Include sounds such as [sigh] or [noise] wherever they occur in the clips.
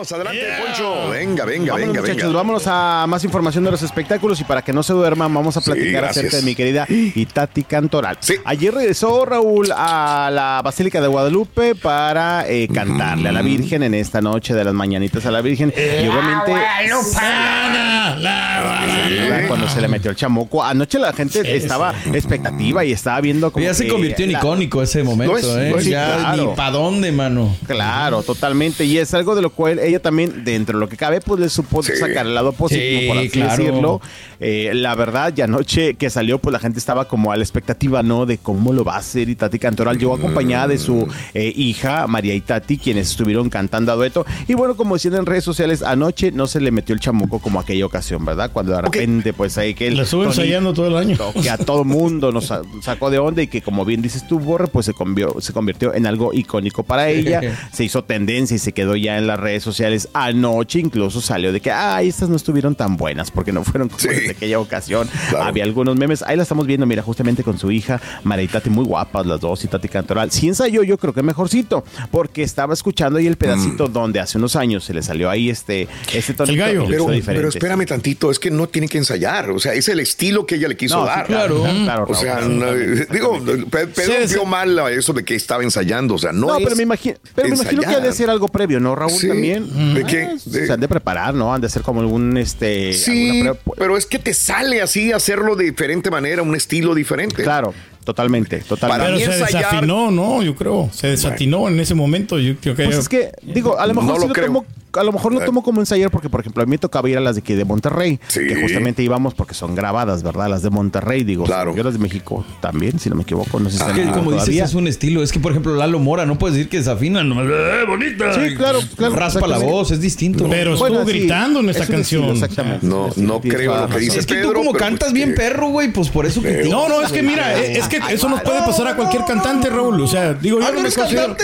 Vamos, adelante, Poncho. Venga, venga, Vámonos, venga, muchachos, venga. vámonos a más información de los espectáculos y para que no se duerman vamos a platicar acerca de mi querida Itati Cantoral. Sí. Ayer regresó Raúl a la Basílica de Guadalupe para eh, cantarle a la Virgen en esta noche de las mañanitas a la Virgen y obviamente ¿verdad? cuando se le metió el chamuco anoche la gente estaba expectativa y estaba viendo como Ya se convirtió en la- icónico ese momento, es, ¿eh? es, ya claro. ni pa' dónde, mano. Claro, totalmente. Y es algo de lo cual ella también, dentro de lo que cabe, pues le supo Sí. sacar el lado positivo, Sí, por así claro. decirlo. Eh, la verdad, ya anoche que salió, pues la gente estaba como a la expectativa, ¿no? De cómo lo va a hacer Itati Cantoral. Llegó acompañada de su eh, hija, María Itati, quienes estuvieron cantando a dueto. Y bueno, como decían en redes sociales, anoche no se le metió el chamuco como aquella ocasión, ¿verdad? Cuando de repente, pues ahí que el La estuve tonito- ensayando todo el año. que a todo mundo nos sa- sacó de onda y que como bien dices tú, Borre, pues se, convió- se convirtió en algo icónico para ella. se hizo tendencia y se quedó ya en las redes sociales. Anoche incluso salió de que, ay, estas no estuvieron tan buenas porque no fueron como Sí. las de aquella ocasión. Claro. Había algunos memes. Ahí la estamos viendo, mira, justamente con su hija, María y Tati, muy guapas las dos, y Tati Cantoral. Sí ensayó, yo creo que mejorcito, porque estaba escuchando ahí el pedacito Mm. donde hace unos años se le salió ahí este, este tonito. gallo. lo Pero, espérame tantito, es que no tiene que ensayar. O sea, es el estilo que ella le quiso No, sí, dar. claro, Claro. claro, O sea, no, exactamente, digo, Pedro Sí, sí. vio mal a eso de que estaba ensayando. O sea, no, No, es pero me imagino, pero me imagino que ha de ser algo previo, ¿no, Raúl? Sí. También. ¿De qué? Ah, De- Se han de preparar, ¿no? Han de ser como algún, este... Sí, pero es que te sale así hacerlo de diferente manera, un estilo diferente. Claro, totalmente, totalmente. Para Pero se ensayar- desafinó, ¿no? Yo creo. Se desatinó en ese momento. Yo creo que. Pues es que, digo, a lo mejor No lo lo creo. tomo, a lo mejor lo tomo como ensayar porque, por ejemplo, a mí me tocaba ir a las de aquí de Monterrey, Sí. que justamente íbamos porque son grabadas, ¿verdad? Las de Monterrey, digo. Claro. Yo las de México también, si no me equivoco, no sé si Es están que, como dices, todavía. es un estilo. Es que, por ejemplo, Lalo Mora, no puedes decir que desafina. nomás, ¡eh, bonita! Sí, claro, claro, Raspa la voz, es distinto. Pero Bueno, estuvo sí, gritando en esta es un estilo, canción. exactamente. No, Sí, no creo lo que dices, es que Pedro, tú como pero cantas pues bien que- perro, güey, pues por eso critico. No, no, es que mira, es que eso nos puede pasar a cualquier cantante, Raúl. O sea, digo, yo Ah, no no me eres considero.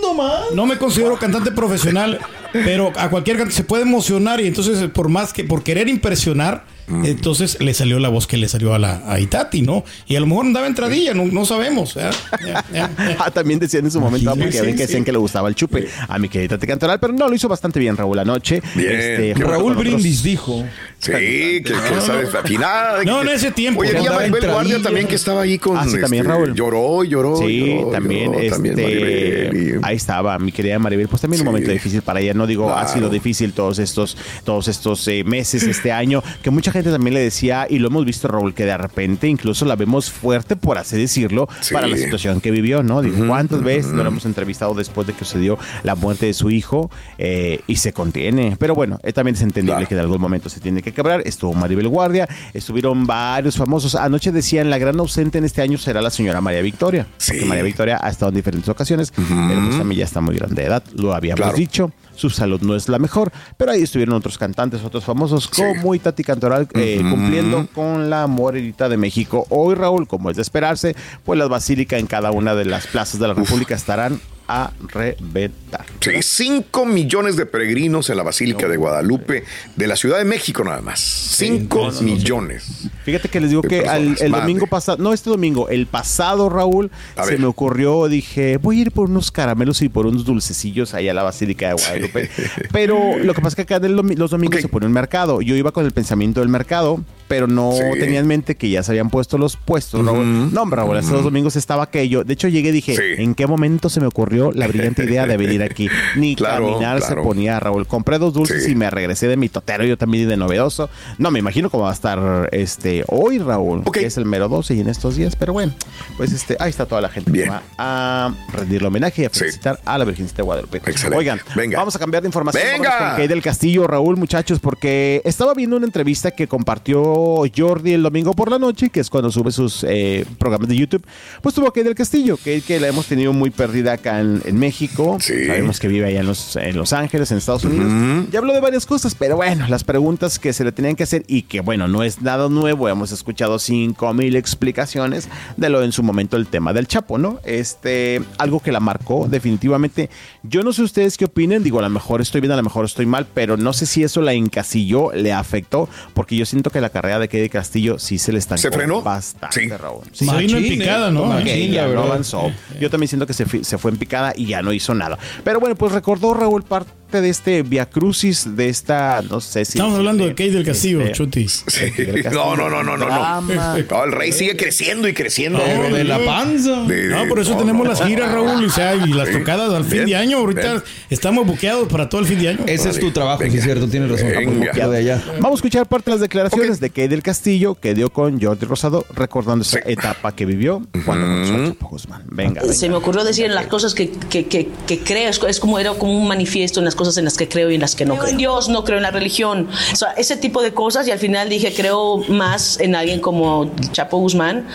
no. No me considero cantante profesional, pero a cualquier se puede emocionar y entonces por más que por querer impresionar, entonces le salió la voz que le salió a la a Itati, ¿no? Y a lo mejor andaba entradilla, no, no sabemos. ¿eh? Ya, ya, ya. [laughs] Ah, también decían en su momento, porque Sí, ven que sí. decían que le gustaba el chupe a mi querida Tati Cantoral, pero no, lo hizo bastante bien Raúl anoche. Bien. Este, Raúl Brindis dijo. Sí, que, que sabe desafinar. No, en ese tiempo, Oye, que vi a andaba Maribel. Guardia también que estaba ahí con. Ah, sí, también, este, Raúl. Lloró, lloró. Sí, lloró, también, lloró, este, y- ahí estaba mi querida Maribel, pues también un momento difícil para ella, no digo, ha sido difícil todos estos, todos estos eh, meses, este año, que mucha gente también le decía, y lo hemos visto Raúl, que de repente incluso la vemos fuerte, por así decirlo, Sí. para la situación que vivió, ¿no? Digo, ¿cuántas veces no la hemos entrevistado después de que sucedió la muerte de su hijo eh, y se contiene? Pero bueno, eh, también es entendible Claro. que en algún momento se tiene que quebrar, estuvo Maribel Guardia, estuvieron varios famosos, anoche decían, la gran ausente en este año será la señora María Victoria, Sí. porque María Victoria ha estado en diferentes ocasiones, pero pues también ya está muy grande de edad, lo habíamos Claro. dicho. Su salud no es la mejor, pero ahí estuvieron otros cantantes, otros famosos, como Itati Cantoral, eh, cumpliendo con la morenita de México. Hoy, Raúl, como es de esperarse, pues las basílicas en cada una de las plazas de la República estarán a reventar. Sí, 5 millones de peregrinos en la Basílica de Guadalupe de la Ciudad de México nada más. 5 millones. Fíjate que les digo De que al- el madre. domingo pasado, no este domingo, el pasado, Raúl, A se ver. me ocurrió, dije, voy a ir por unos caramelos y por unos dulcecillos allá a la Basílica de Guadalupe. Pero lo que pasa es que acá el los domingos se pone un mercado. Yo iba con el pensamiento del mercado. Pero no Sí. tenía en mente que ya se habían puesto los puestos, Raúl. No, hombre, Raúl, hace dos domingos estaba aquello. De hecho, llegué y dije, Sí. ¿en qué momento se me ocurrió la brillante idea de venir aquí? Ni [laughs] Claro, caminar claro. se ponía, Raúl. Compré dos dulces Sí. y me regresé de mi totero, yo también y de novedoso. No, me imagino cómo va a estar este hoy, Raúl, que es el mero 12 y en estos días, pero bueno, pues este, ahí está toda la gente Bien. que va a rendirle homenaje y a felicitar a la Virgencita de Guadalupe. Excelente. Oigan, Venga. vamos a cambiar de información. Venga. Con Kay del Castillo, Raúl, muchachos, porque estaba viendo una entrevista que compartió Jordi el domingo por la noche, que es cuando sube sus eh, programas de YouTube. Pues tuvo Kay del Castillo, que, que la hemos tenido muy perdida acá en, en México. Sí. Sabemos que vive allá en Los, en Los Ángeles, en Estados Unidos. Ya habló de varias cosas, pero bueno, las preguntas que se le tenían que hacer y que, bueno, no es nada nuevo. Hemos escuchado cinco mil explicaciones de lo en su momento el tema del Chapo, ¿no? Este, algo que la marcó definitivamente. Yo no sé ustedes qué opinen, digo, a lo mejor estoy bien, a lo mejor estoy mal, pero no sé si eso la encasilló, le afectó, porque yo siento que la carrera de Kedy Castillo sí se le estancó ¿Se frenó? bastante, Sí. Raúl. Se vino en picada, ¿no? machín, ya no avanzó. Yo también siento que se, se fue en picada y ya no hizo nada. Pero bueno, pues recordó Raúl parte de este Via Crucis, de esta, no sé si. Estamos hablando de Kate del Castillo, este, Chutis. Castillo, [laughs] No, no, no, no, no, no. [laughs] No, el rey sigue creciendo y creciendo. Pero de la panza. De- No, por eso no, tenemos no. las giras, Raúl, y las Sí. tocadas al fin Bien, de año. Ahorita bien. estamos buqueados para todo el fin de año. Ese es tu trabajo, es cierto, tienes razón. Venga. Lo de allá. Vamos a escuchar parte de las declaraciones de Kay del Castillo que dio con Jordi Rosado, recordando esa Sí. etapa que vivió cuando conoció a Chapo Guzmán. Venga, Se me ocurrió decir en las cosas que, que, que, que creo, es, es como era como un manifiesto en las cosas en las que creo y en las que no creo. En Dios, no creo en la religión. O sea, ese tipo de cosas y al final dije, creo más en alguien como Chapo Guzmán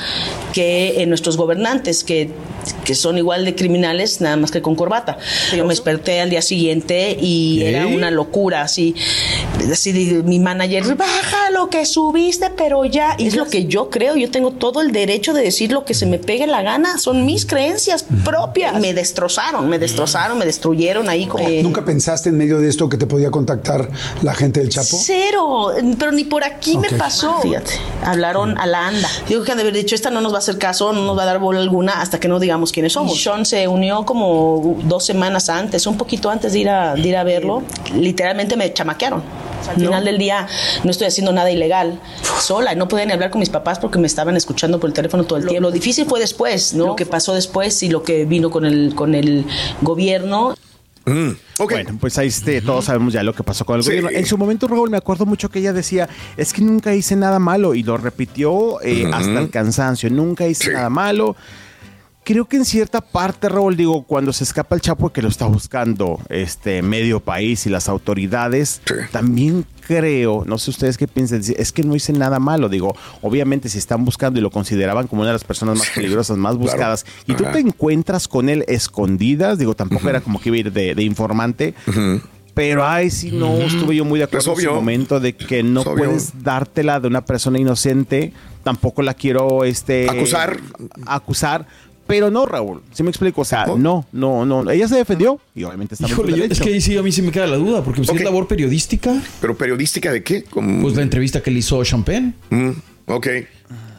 que en nuestros gobernantes, que, que son igual de criminales, nada más que con corbata. Yo me desperté al día siguiente y ¿Eh? era una locura, así, así de- mi manager, baja lo que subiste, pero ya, y es lo que yo creo, yo tengo todo el derecho de decir lo que se me pegue la gana, son mis creencias propias. Me destrozaron, me destrozaron, me destruyeron ahí como... eh, ¿Nunca pensaste en medio de esto que te podía contactar la gente del Chapo? Cero, pero ni por aquí me pasó. Fíjate, hablaron a la anda. Digo que han de haber dicho, esta no nos va a hacer caso, no nos va a dar bola alguna hasta que no digamos quiénes somos. Sean se unió como dos semanas antes, un poquito antes de ir a, de ir a verlo. Literalmente me chamaquearon. Al final del día no estoy haciendo nada ilegal, sola, y no podía ni hablar con mis papás porque me estaban escuchando por el teléfono todo el tiempo. Lo difícil fue después, ¿no? Lo que pasó después y lo que vino con el, con el gobierno. Mm. Bueno, pues ahí este, todos sabemos ya lo que pasó con el Sí. gobierno. En su momento, Raúl, me acuerdo mucho que ella decía, es que nunca hice nada malo y lo repitió eh, hasta el cansancio, nunca hice Sí. nada malo. Creo que en cierta parte, Raúl, digo, cuando se escapa el Chapo que lo está buscando este medio país y las autoridades, Sí. también creo, no sé ustedes qué piensan, es que no hice nada malo, digo, obviamente si están buscando y lo consideraban como una de las personas más peligrosas, más claro. buscadas, y tú te encuentras con él escondidas, digo, tampoco era como que iba a ir de, de informante, pero ay, sí, no estuve yo muy de acuerdo en obvio. momento de que no puedes dártela de una persona inocente, tampoco la quiero este Acusar. acusar. Pero no, Raúl, si me explico, o sea, ¿No? no, no, no, ella se defendió y obviamente está Híjole, yo- es que ahí sí a mí sí me queda la duda, porque si Ok. es labor periodística, ¿Pero periodística de qué? Pues la entrevista que le hizo Champagne. Mm, ok.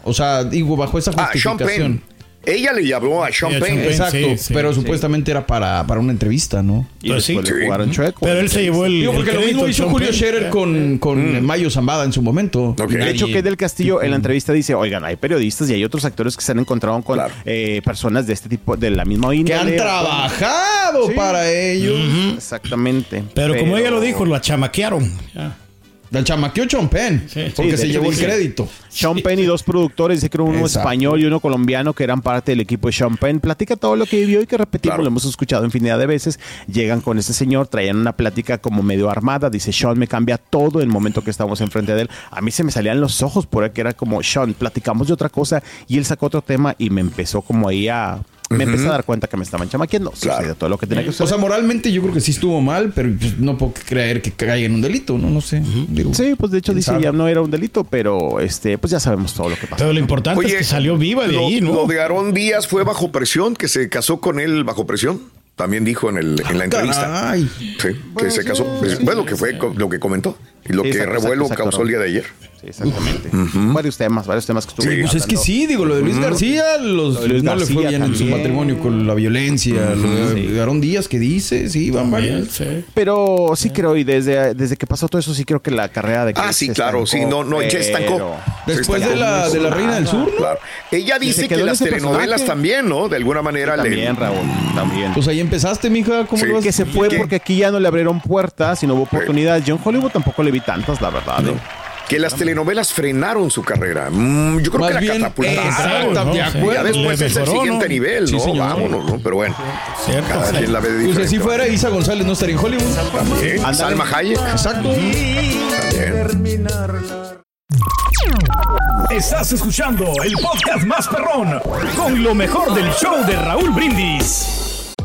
O sea, digo, bajo esa Ah, Sean justificación. Penn. Ella le habló a Sean Penn. Exacto, Sí, sí, pero sí. supuestamente era para, para una entrevista, ¿no? y Pues sí. después le Sí. jugaron chueco. Pero él se llevó el. Digo, porque el lo mismo hizo Sean Julio. Scherer con, con Mayo Zambada en su momento. Ok. Y De hecho, que del Castillo en la entrevista dice, oigan, hay periodistas y hay otros actores que se han encontrado con Claro. eh, personas de este tipo, de la misma que índole. han trabajado Sí. para ellos. Exactamente. Pero como ella lo dijo, lo chamaquearon. Ya. Del chamaqueo Chompen, Sí. porque Sí, se llevó el crédito. Sean Penn y dos productores, dice que uno Exacto. español y uno colombiano que eran parte del equipo de Sean Penn. Platica todo lo que vivió y que repetimos, Claro. lo hemos escuchado infinidad de veces. Llegan con ese señor, traían una plática como medio armada. Dice, Sean me cambia todo el momento que estamos enfrente de él. A mí se me salían los ojos por ahí que era como, Sean, platicamos de otra cosa y él sacó otro tema y me empezó como ahí a... Me empecé a dar cuenta que me estaban chamaqueando. Claro. Sucedió todo lo que tenía que O suceder. sea, moralmente yo creo que sí estuvo mal, pero pues, no puedo creer que caiga en un delito, ¿no? No sé. Digo, Sí, pues de hecho ¿quién dice sabe? ya no era un delito, pero este, pues ya sabemos todo lo que pasó. Pero lo importante es que salió viva de lo, ahí, ¿no? Lo de Aarón Díaz fue bajo presión, que se casó con él bajo presión. También dijo en, el, en la entrevista. Caray. Sí, que se casó. Pues, bueno, que fue lo que comentó y lo Sí, que exacto, revuelo exacto, causó el día de ayer. Sí, exactamente. Varios temas, varios temas que estuvo Sí. Pues es que sí, digo, lo de Luis García, los, Lo de Luis no le fue García bien en su matrimonio con la violencia. Lo de Aarón Díaz que dice, sí, van varios. Sí. Pero sí creo, y desde, desde que pasó todo eso, sí creo que la carrera de Ah, Chris sí, se claro, estancó, sí, no, no, ya estancó. Después estancó. de la, de la Reina del Sur, ¿no? Claro. Ella dice que en las telenovelas personaje. también, ¿no? De alguna manera le. También, Raúl, también. Pues ahí empezaste, mija. ¿Cómo Sí. lo vas que se fue ¿Qué? porque aquí ya no le abrieron puertas y no hubo oportunidades. Yo en Hollywood tampoco le vi tantas, la verdad. ¿eh? Que las telenovelas frenaron su carrera. Mm, yo creo Más que la bien, catapultaron. exacto, ¿no? de Sí. Ya después Le es el mejoró, siguiente ¿no? nivel, Sí, ¿no? señor. Vámonos, ¿no? Pero bueno, Cierto. cada quien la ve de Pues si diferente. así fuera, Isa González no estaría en Hollywood. También. Salma Hayek. Exacto. También. Estás escuchando el podcast más perrón con lo mejor del show de Raúl Brindis.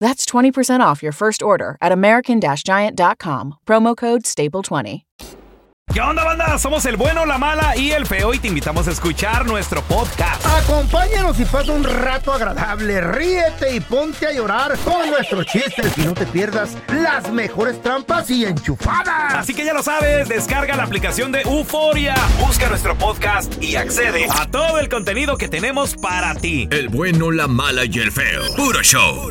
That's 20% off your first order at American Giant.com, promo code STAPLE20. ¿Qué onda, banda? Somos el bueno, la mala y el feo y te invitamos a escuchar nuestro podcast. Acompáñanos y pasa un rato agradable. Ríete y ponte a llorar con nuestros chistes y no te pierdas las mejores trampas y enchufadas. Así que ya lo sabes, descarga la aplicación de Euforia, busca nuestro podcast y accede a todo el contenido que tenemos para ti. El bueno, la mala y el feo. Puro show.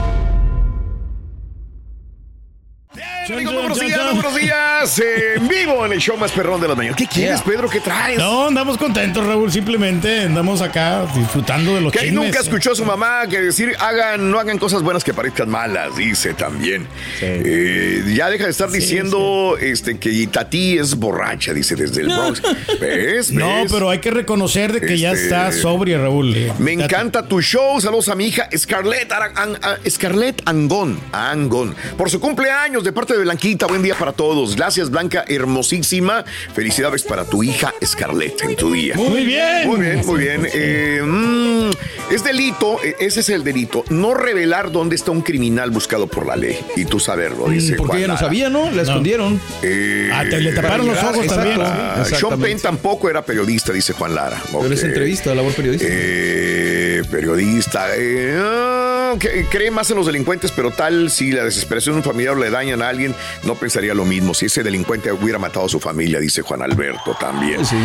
Amigos, buenos días, buenos días. en vivo en el show más perrón de la mañana. ¿Qué quieres, Pedro? ¿Qué traes? No, andamos contentos, Raúl. Simplemente andamos acá disfrutando de los Que nunca escuchó a su mamá que decir hagan, no hagan cosas buenas que parezcan malas, dice también. Eh, ya deja de estar diciendo Este, que Itatí es borracha, dice desde el [laughs] Bronx. ¿Ves? No, ¿Ves? pero hay que reconocer de que ya Este, está sobria, Raúl. Eh, Me encanta tu show. Saludos a mi hija Scarlett, An- Scarlett Angón. Angón. Por su cumpleaños de parte de Blanquita. Buen día para todos. Gracias, Blanca, hermosísima. Felicidades para tu hija Scarlett en tu día. Muy bien. Muy bien, muy bien. Eh, mm, es delito, eh, ese es el delito, no revelar dónde está un criminal buscado por la ley. Y tú saberlo, dice Mm, Porque Juan ella no Lara. sabía, ¿no? La escondieron. Eh, Ah, te- le taparon los ojos Exacto. también. Ah, Sean. Penn tampoco era periodista, dice Juan Lara. Pero es entrevista, labor. Eh, periodista. eh, ah, que- cree más en los delincuentes, pero tal si la desesperación de un familiar le dañan a alguien, no pensaría lo mismo. Si ese delincuente hubiera matado a su familia, dice Juan Alberto también. Sí.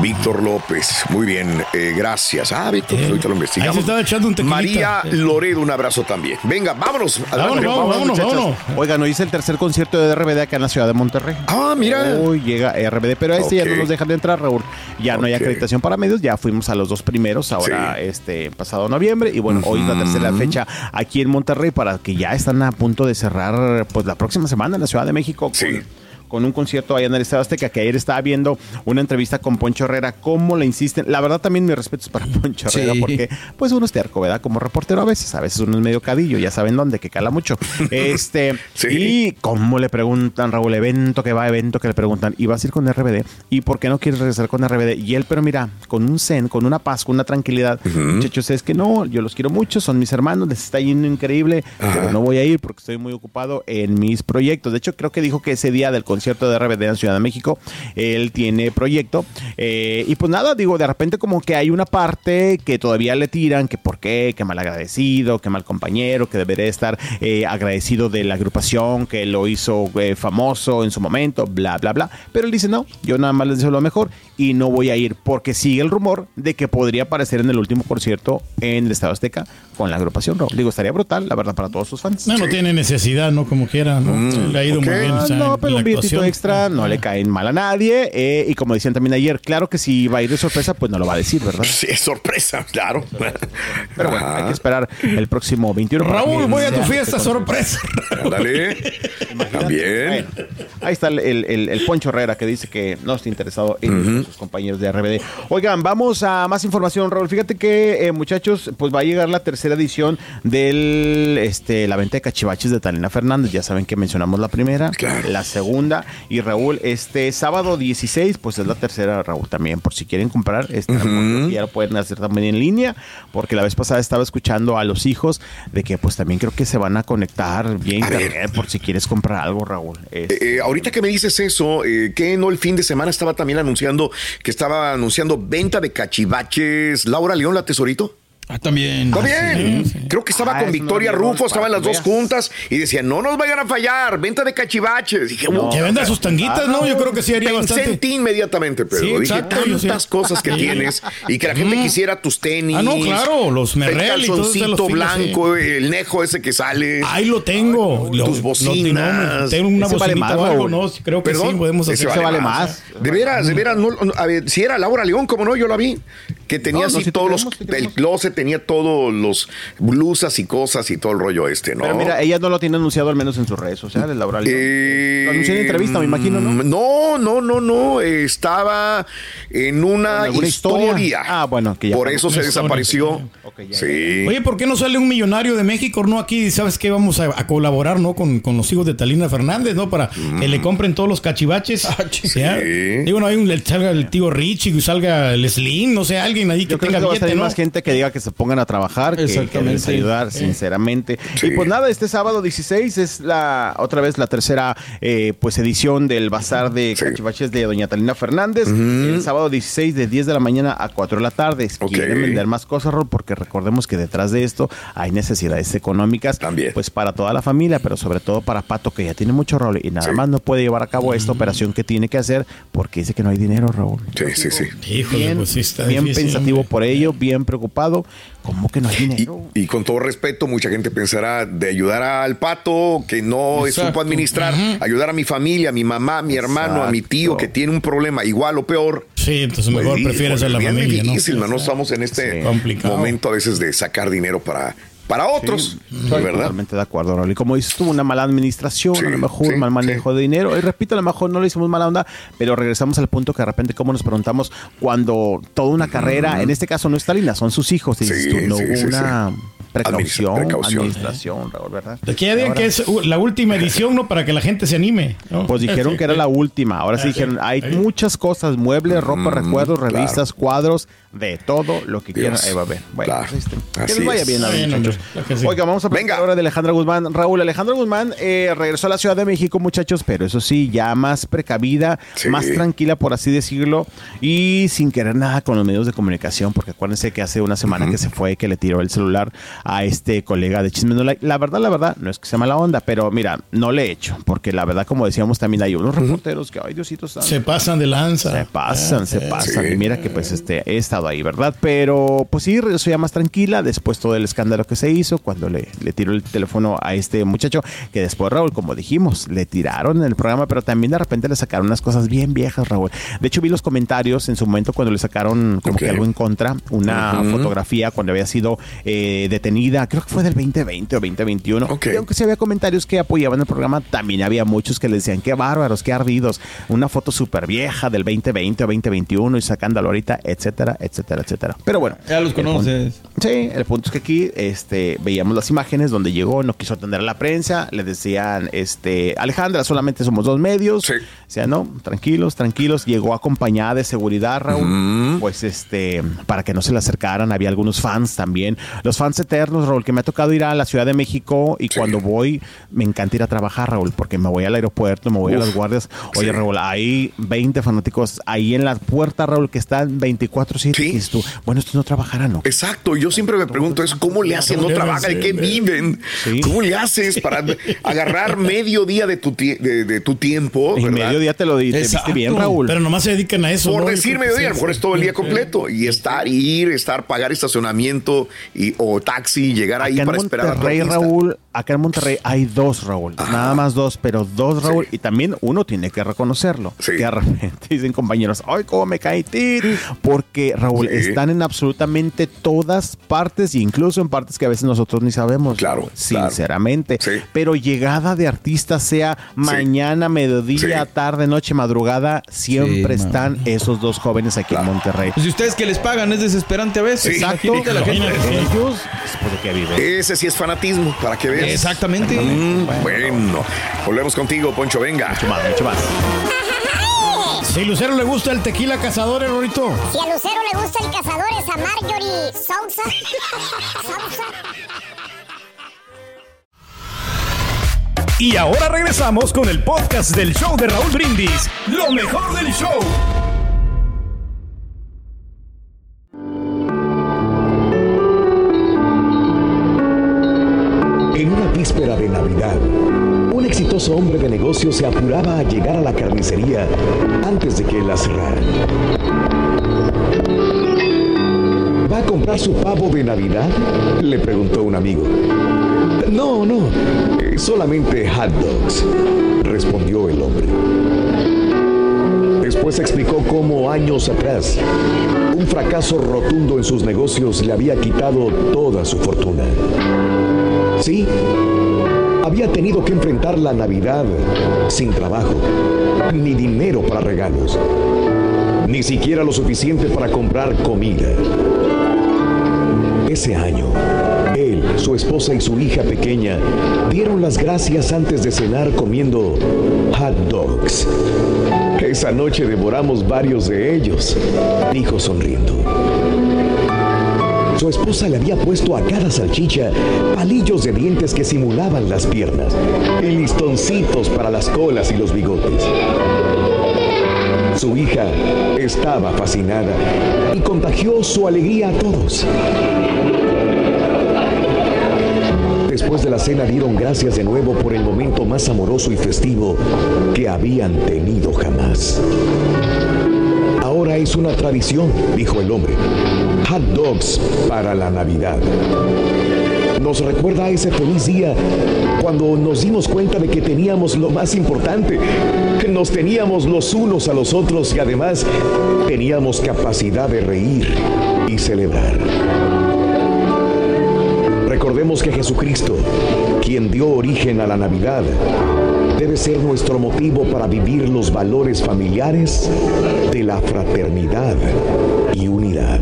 Víctor López, muy bien, eh, gracias. Ah, Víctor, pues ahorita lo investigamos. Ahí se estaba echando un. María. Loredo, un abrazo también. Venga, vámonos. Vámonos, vámonos, vámonos, muchachos. vámonos. Oigan, hoy es el tercer concierto de RBD acá en la ciudad de Monterrey. Ah, mira. Hoy llega RBD, pero a este ya no nos dejan de entrar, Raúl. Ya no hay acreditación para medios, ya fuimos a los dos primeros, ahora Sí. este pasado noviembre. Y bueno, hoy es la tercera fecha aquí en Monterrey para que ya están a punto de cerrar pues la próxima semana en la Ciudad de México. con- Sí. Con un concierto allá en el Estado Azteca, que ayer estaba viendo una entrevista con Poncho Herrera, cómo le insisten. La verdad también mis respetos para [laughs] Poncho Herrera, Sí. porque pues uno es terco, ¿verdad? Como reportero a veces, a veces uno es medio cadillo, ya saben dónde, que cala mucho. [laughs] Este, Sí. y cómo le preguntan, Raúl, evento que va, evento que le preguntan, y vas a ir con RBD, ¿y por qué no quieres regresar con RBD? Y él, pero mira, con un zen, con una paz, con una tranquilidad, muchachos, es que no, yo los quiero mucho, son mis hermanos, les está yendo increíble, pero no voy a ir porque estoy muy ocupado en mis proyectos. De hecho, creo que dijo que ese día del concierto concierto de RBD en Ciudad de México. Él tiene proyecto. eh, y pues nada, digo, de repente como que hay una parte que todavía le tiran, que por qué, que mal agradecido, que mal compañero, que debería estar eh, agradecido de la agrupación, que lo hizo eh, famoso en su momento, bla, bla, bla. Pero él dice, no, yo nada más les deseo lo mejor y no voy a ir porque sigue el rumor de que podría aparecer en el último concierto en el Estado Azteca con la agrupación. Raúl. Digo, estaría brutal, la verdad, para todos sus fans. No, no tiene necesidad, ¿no? Como quiera, ¿no? Le ha ido muy bien. o sea, no, pero un actuación. extra no le caen mal a nadie. eh, y como decían también ayer, claro que si va a ir de sorpresa, pues no lo va a decir, ¿verdad? Sí, es sorpresa, claro. Pero bueno, hay que esperar el próximo 21. para Raúl, voy a tu fiesta este sorpresa. Ándale. También. Bueno, ahí está el, el- el- el Poncho Herrera que dice que no está interesado en sus compañeros de RBD. Oigan, vamos a más información, Raúl. Fíjate que, eh, muchachos, pues va a llegar la tercera edición del este la venta de cachivaches de Talina Fernández. Ya saben que mencionamos la primera, la segunda. Y Raúl, este sábado 16, pues es la tercera, Raúl, también. Por si quieren comprar, este, ya lo pueden hacer también en línea. Porque la vez pasada estaba escuchando a los hijos de que, pues también creo que se van a conectar bien A ver. internet por si quieres comprar algo, Raúl. Eh, eh, ahorita que me dices eso, eh, que no el fin de semana estaba también anunciando que estaba anunciando venta de cachivaches. Laura León, la tesorito. Ah, también. También. Creo que estaba Ah, con no Victoria Rufo, estaban las dos juntas y decían, no nos vayan a fallar, venta de cachivaches. Dije, No. Que venda sus tanguitas, ¿no? Yo creo que sí haría Pensé en bastante. ti inmediatamente, pero Sí, dije, tantas sí. cosas que [laughs] tienes y que la gente quisiera tus tenis. Ah, no, claro, los el de los calzoncito blanco, el nejo ese que sale. Ahí lo tengo. Lo- tus bocinas. tengo una Ese vale bocinita más, o algo. ¿no? Creo que Perdón, sí, podemos ese hacer. vale más. De veras, de veras, no, a ver, si era Laura León, como no, yo la vi, que tenía así sí todos los, el closet tenía todos los blusas y cosas y todo el rollo este, ¿no? Pero mira, ella no lo tiene anunciado al menos en sus redes sociales, Laura. Eh, Lo anunció en entrevista, me imagino, ¿no? No, no, no, no. eh, Estaba en una ¿En alguna historia. historia? Ah, bueno, que ya Por eso se historia, desapareció. Ya, sí. Oye, ¿por qué no sale un millonario de México, no aquí? ¿Sabes qué? Vamos a, a colaborar, ¿no? Con, con los hijos de Talina Fernández, ¿no? Para que le compren todos los cachivaches. O sea, Digo, no hay un, salga el tío Richie, que salga el Slim, no sé, alguien ahí que Yo creo tenga que va a billete, salir ¿no? más gente que diga que se pongan a trabajar, que, que les ayudar, sinceramente. Y pues nada, este sábado 16 es la otra vez la tercera eh, pues edición del bazar de cachivaches de Doña Talina Fernández. El sábado 16 de 10 de la mañana a 4 de la tarde. Quieren vender más cosas, Rol, porque recordemos que detrás de esto hay necesidades económicas. También. Pues para toda la familia, pero sobre todo para Pato, que ya tiene mucho rol y nada Sí. más no puede llevar a cabo esta operación que tiene que hacer porque dice que no hay dinero, Raúl. Sí, sí, sí. Híjole, Bien, pues sí está bien difícil, pensativo hombre. por ello, bien preocupado. ¿Cómo que no hay dinero? y con todo respeto, mucha gente pensará de ayudar al pato que no Exacto. supo administrar, ayudar a mi familia, a mi mamá, a mi hermano, a mi tío que tiene un problema igual o peor. Sí, entonces mejor Pues, prefieres a la familia, ¿no? difícil, mano. Estamos en este Sí. Momento a veces de sacar dinero para, para otros, Estoy ¿verdad? Totalmente de acuerdo, Raúl. Y como dices tú, una mala administración, Sí, a lo mejor sí, mal manejo de dinero. Y repito, a lo mejor no le hicimos mala onda, pero regresamos al punto que de repente, como nos preguntamos, cuando toda una carrera, en este caso no es Talina, son sus hijos, dices Sí, tú, no una precaución, Administra- precaución. administración, Raúl, ¿verdad? De que ya digan que es la última edición, ¿no? Para que la gente se anime. ¿no? Pues dijeron que era la última. Ahora sí dijeron, hay muchas cosas, muebles, ropa, recuerdos, revistas, cuadros, de todo lo que quieran. Ahí va a ver. Bueno, Claro. pues, que Así les vaya bien Bueno, muchachos. hombre. Oiga, vamos a Venga. ahora de Alejandra Guzmán. Raúl, Alejandra Guzmán eh, regresó a la Ciudad de México, muchachos, pero eso sí, ya más precavida, Sí. más tranquila, por así decirlo, y sin querer nada con los medios de comunicación, porque acuérdense que hace una semana que se fue, que le tiró el celular a este colega de Chisme No Like. La verdad, la verdad, no es que sea mala onda, pero mira, no le he hecho, porque la verdad, como decíamos, también hay unos reporteros que, ay, Diosito santo. Se pasan de lanza. Se pasan, se pasan. Sí. Y mira que pues este he estado ahí, ¿verdad? Pero pues sí, regresó ya más tranquila después todo el escándalo que se hizo cuando le, le tiró el teléfono a este muchacho, que después Raúl, como dijimos, le tiraron en el programa, pero también de repente le sacaron unas cosas bien viejas, Raúl. De hecho, vi los comentarios en su momento cuando le sacaron como que algo en contra, una fotografía cuando había sido eh, detenida, creo que fue del 2020 o 2021. Ok. Y aunque sí había comentarios que apoyaban el programa, también había muchos que le decían, qué bárbaros, qué ardidos, una foto súper vieja del 2020 o 2021 y sacándolo ahorita, etcétera, etcétera, etcétera. Pero bueno. Ya los punto- conoces. Sí, el punto es que aquí este, veíamos las imágenes donde llegó, no quiso atender a la prensa, le decían, este, Alejandra, solamente somos dos medios, Sí. O sea, no, tranquilos, tranquilos. Llegó acompañada de seguridad, Raúl. Pues este, para que no se le acercaran, había algunos fans también. Los fans eternos, Raúl, que me ha tocado ir a la Ciudad de México y cuando voy, me encanta ir a trabajar, Raúl, porque me voy al aeropuerto, me voy a las guardias. Oye, Sí. Raúl, hay 20 fanáticos ahí en la puerta, Raúl, que están 24-7. Y dices tú, bueno, estos no trabajarán, ¿no? Exacto, yo siempre me pregunto eso, ¿cómo le hacen? No ¿Cómo le trabajan, ¿de qué viven? ¿Cómo le haces para agarrar medio día de tu, tie- de, de tu tiempo? Y ¿verdad? medio día te lo di- te viste bien, Raúl. Pero nomás se dedican a eso. Por ¿no? decir mediodía, a lo mejor es todo el día completo y estar, ir, estar, pagar estacionamiento y, o taxi, llegar ahí Acá en para esperar a Monterrey. Raúl, acá en Monterrey hay dos, Raúl. Nada más dos, pero dos, Raúl. Y también uno tiene que reconocerlo. Que de repente [laughs] dicen compañeros, ay, cómo me caí, tit", Porque, Raúl, Sí. están en absolutamente todas partes, incluso en partes que a veces nosotros ni sabemos. Claro. Sinceramente. Pero llegada de artistas, sea mañana, mediodía, tarde, noche, madrugada, siempre Sí, están esos dos jóvenes aquí en Monterrey. Pues si ustedes que les pagan es desesperante a veces. Exacto. La gente. Ellos, pues, ¿de qué viven? Ese sí es fanatismo, para que Exactamente. Mm, bueno, volvemos contigo, Poncho, venga. Mucho más, mucho más. Si Lucero le gusta el tequila cazador, Rorito. Si a Lucero le gusta el cazador es a Marjorie Sousa. Sousa. Y ahora regresamos con el podcast del show de Raúl Brindis. Lo mejor del show. Hombre de negocios se apuraba a llegar a la carnicería antes de que la cerraran. ¿Va a comprar su pavo de Navidad? Le preguntó un amigo. No, no, solamente hot dogs, respondió el hombre. Después explicó cómo años atrás un fracaso rotundo en sus negocios le había quitado toda su fortuna. Sí, había tenido que enfrentar la Navidad sin trabajo, ni dinero para regalos, ni siquiera lo suficiente para comprar comida. Ese año, él, su esposa y su hija pequeña dieron las gracias antes de cenar comiendo hot dogs. Esa noche devoramos varios de ellos, dijo sonriendo. Su esposa le había puesto a cada salchicha palillos de dientes que simulaban las piernas y listoncitos para las colas y los bigotes. Su hija estaba fascinada y contagió su alegría a todos. Después de la cena dieron gracias de nuevo por el momento más amoroso y festivo que habían tenido jamás. Ahora es una tradición, dijo el hombre. Dogs para la Navidad. Nos recuerda ese feliz día cuando nos dimos cuenta de que teníamos lo más importante, que nos teníamos los unos a los otros y además teníamos capacidad de reír y celebrar. Recordemos que Jesucristo, quien dio origen a la Navidad, debe ser nuestro motivo para vivir los valores familiares de la fraternidad y unidad.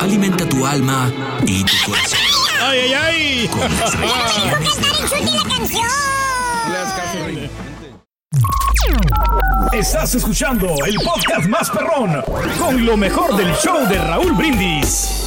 Alimenta tu alma y tu corazón. ¡Ay, ay, ay! Con las Estás escuchando el podcast más perrón con lo mejor del show de Raúl Brindis.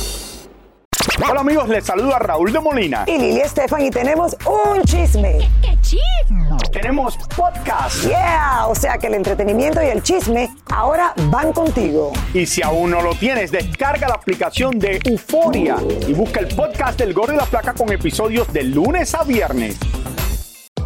Hola amigos, les saluda Raúl de Molina. Y Lili Estefan y tenemos un chisme. ¿Qué chisme? Tenemos podcast. Yeah, o sea que el entretenimiento y el chisme ahora van contigo. Y si aún no lo tienes, descarga la aplicación de Euforia y busca el podcast del Gordo y la Placa con episodios de lunes a viernes.